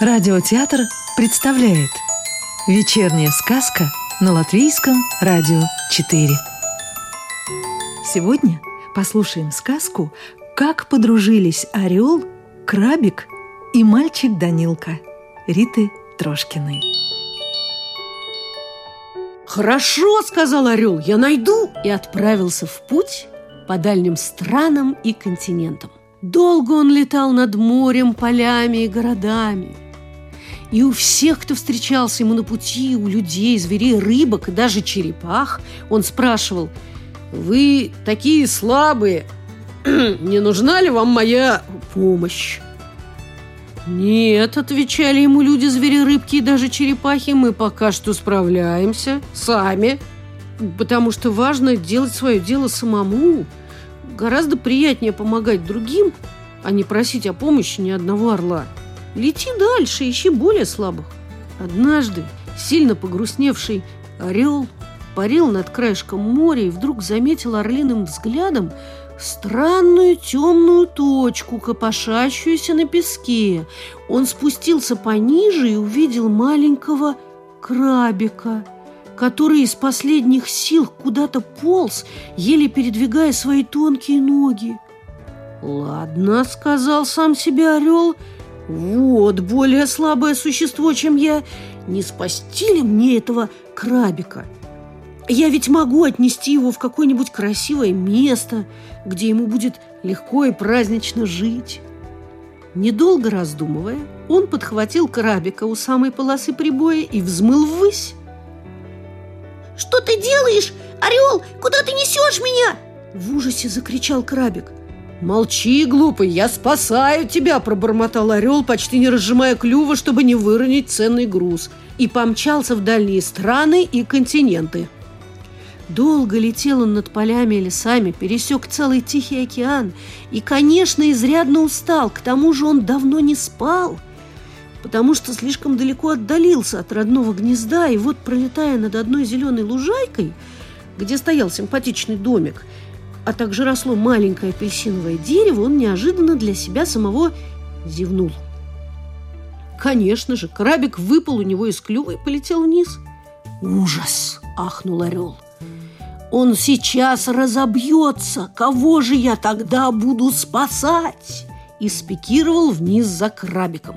Радиотеатр представляет Вечерняя сказка на Латвийском радио 4 Сегодня послушаем сказку «Как подружились орел, крабик и мальчик Данилка» Риты Трошкиной «Хорошо, — сказал орел, — я найду!» И отправился в путь по дальним странам и континентам. Долго он летал над морем, полями и городами – и у всех, кто встречался ему на пути, у людей, зверей, рыбок и даже черепах, он спрашивал, «Вы такие слабые, не нужна ли вам моя помощь?» «Нет», — отвечали ему люди, звери, рыбки и даже черепахи, «мы пока что справляемся сами, потому что важно делать свое дело самому. Гораздо приятнее помогать другим, а не просить о помощи ни одного орла». Лети дальше, ищи более слабых. Однажды сильно погрустневший орел парил над краешком моря и вдруг заметил орлиным взглядом странную темную точку, копошащуюся на песке. Он спустился пониже и увидел маленького крабика, который из последних сил куда-то полз, еле передвигая свои тонкие ноги. «Ладно», — сказал сам себе орел, — вот более слабое существо, чем я. Не спасти ли мне этого крабика? Я ведь могу отнести его в какое-нибудь красивое место, где ему будет легко и празднично жить. Недолго раздумывая, он подхватил крабика у самой полосы прибоя и взмыл ввысь. «Что ты делаешь, орел? Куда ты несешь меня?» В ужасе закричал крабик. «Молчи, глупый, я спасаю тебя!» – пробормотал орел, почти не разжимая клюва, чтобы не выронить ценный груз, и помчался в дальние страны и континенты. Долго летел он над полями и лесами, пересек целый Тихий океан и, конечно, изрядно устал, к тому же он давно не спал, потому что слишком далеко отдалился от родного гнезда, и вот, пролетая над одной зеленой лужайкой, где стоял симпатичный домик – а также росло маленькое апельсиновое дерево, он неожиданно для себя самого зевнул. Конечно же, крабик выпал у него из клюва и полетел вниз. «Ужас!» – ахнул орел. «Он сейчас разобьется! Кого же я тогда буду спасать?» И спикировал вниз за крабиком.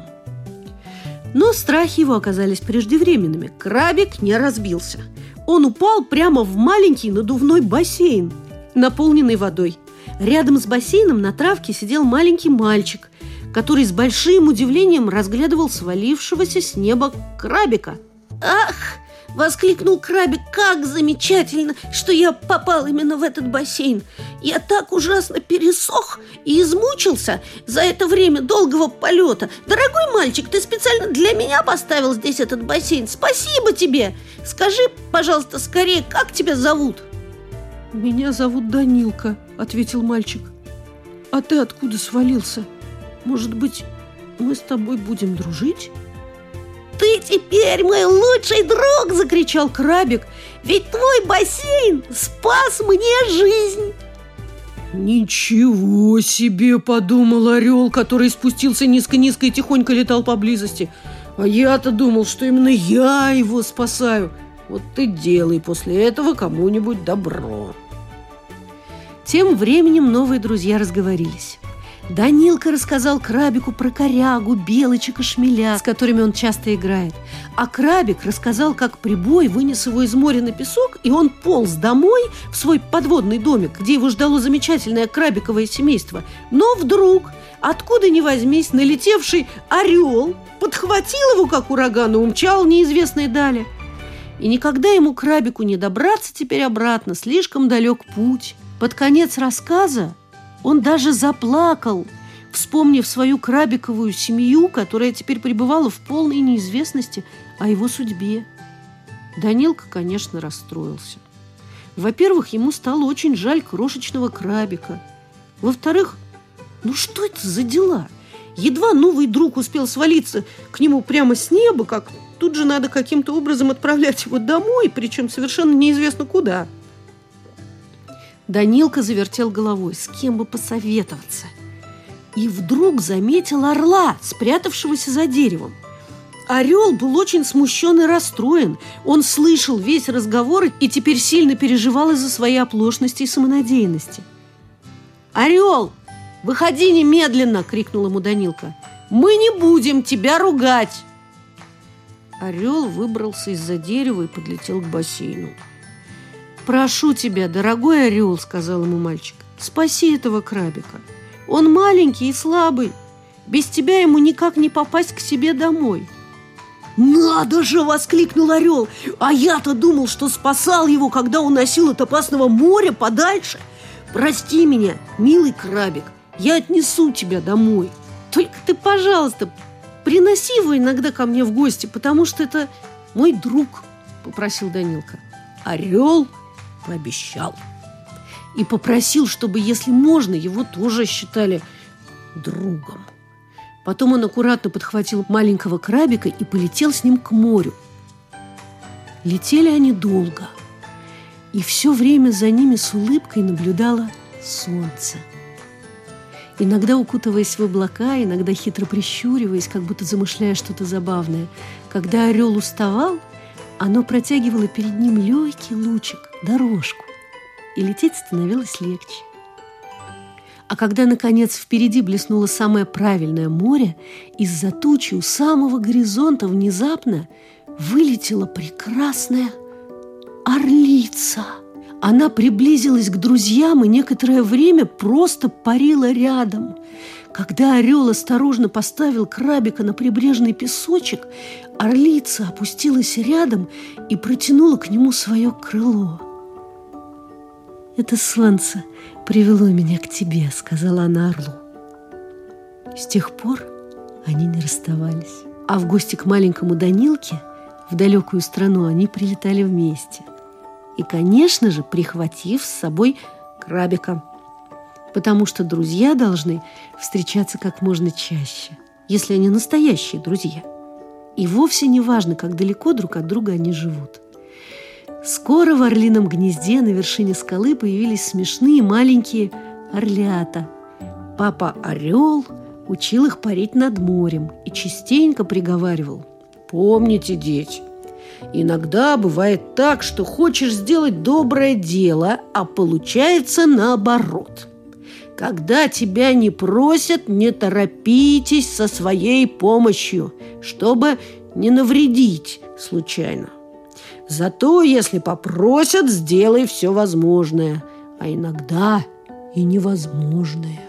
Но страхи его оказались преждевременными. Крабик не разбился. Он упал прямо в маленький надувной бассейн – наполненный водой. Рядом с бассейном на травке сидел маленький мальчик, который с большим удивлением разглядывал свалившегося с неба крабика. «Ах!» – воскликнул крабик. «Как замечательно, что я попал именно в этот бассейн! Я так ужасно пересох и измучился за это время долгого полета! Дорогой мальчик, ты специально для меня поставил здесь этот бассейн! Спасибо тебе! Скажи, пожалуйста, скорее, как тебя зовут?» «Меня зовут Данилка», — ответил мальчик. «А ты откуда свалился? Может быть, мы с тобой будем дружить?» «Ты теперь мой лучший друг!» – закричал крабик. «Ведь твой бассейн спас мне жизнь!» «Ничего себе!» – подумал орел, который спустился низко-низко и тихонько летал поблизости. «А я-то думал, что именно я его спасаю!» Вот ты делай после этого кому-нибудь добро. Тем временем новые друзья разговорились. Данилка рассказал Крабику про корягу, белочек и шмеля, с которыми он часто играет. А Крабик рассказал, как прибой вынес его из моря на песок, и он полз домой в свой подводный домик, где его ждало замечательное крабиковое семейство. Но вдруг, откуда ни возьмись, налетевший орел подхватил его, как ураган, и умчал неизвестной дали – и никогда ему крабику не добраться теперь обратно, слишком далек путь. Под конец рассказа он даже заплакал, вспомнив свою крабиковую семью, которая теперь пребывала в полной неизвестности о его судьбе. Данилка, конечно, расстроился. Во-первых, ему стало очень жаль крошечного крабика. Во-вторых, ну что это за дела? Едва новый друг успел свалиться к нему прямо с неба, как тут же надо каким-то образом отправлять его домой, причем совершенно неизвестно куда. Данилка завертел головой, с кем бы посоветоваться. И вдруг заметил орла, спрятавшегося за деревом. Орел был очень смущен и расстроен. Он слышал весь разговор и теперь сильно переживал из-за своей оплошности и самонадеянности. «Орел, выходи немедленно!» – крикнул ему Данилка. «Мы не будем тебя ругать!» Орел выбрался из-за дерева и подлетел к бассейну. «Прошу тебя, дорогой орел», — сказал ему мальчик, — «спаси этого крабика. Он маленький и слабый. Без тебя ему никак не попасть к себе домой». «Надо же!» – воскликнул орел. «А я-то думал, что спасал его, когда уносил от опасного моря подальше. Прости меня, милый крабик, я отнесу тебя домой. Только ты, пожалуйста, приноси его иногда ко мне в гости, потому что это мой друг», – попросил Данилка. Орел пообещал. И попросил, чтобы, если можно, его тоже считали другом. Потом он аккуратно подхватил маленького крабика и полетел с ним к морю. Летели они долго, и все время за ними с улыбкой наблюдало солнце. Иногда укутываясь в облака, иногда хитро прищуриваясь, как будто замышляя что-то забавное. Когда орел уставал, оно протягивало перед ним легкий лучик, дорожку, и лететь становилось легче. А когда, наконец, впереди блеснуло самое правильное море, из-за тучи у самого горизонта внезапно вылетела прекрасная орлица. Она приблизилась к друзьям и некоторое время просто парила рядом. Когда орел осторожно поставил крабика на прибрежный песочек, орлица опустилась рядом и протянула к нему свое крыло. «Это солнце привело меня к тебе», — сказала она орлу. С тех пор они не расставались. А в гости к маленькому Данилке в далекую страну они прилетали вместе. И, конечно же, прихватив с собой крабика. Потому что друзья должны встречаться как можно чаще, если они настоящие друзья. И вовсе не важно, как далеко друг от друга они живут – Скоро в орлином гнезде на вершине скалы появились смешные маленькие орлята. Папа Орел учил их парить над морем и частенько приговаривал. «Помните, дети, иногда бывает так, что хочешь сделать доброе дело, а получается наоборот. Когда тебя не просят, не торопитесь со своей помощью, чтобы не навредить случайно. Зато, если попросят, сделай все возможное, а иногда и невозможное.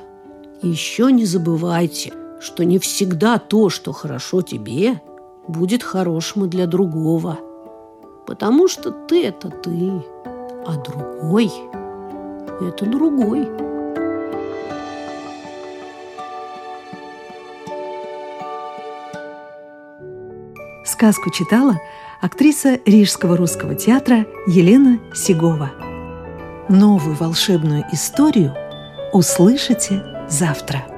Еще не забывайте, что не всегда то, что хорошо тебе, будет хорошим и для другого. Потому что ты – это ты, а другой – это другой. Сказку читала – актриса Рижского русского театра Елена Сигова. Новую волшебную историю услышите завтра.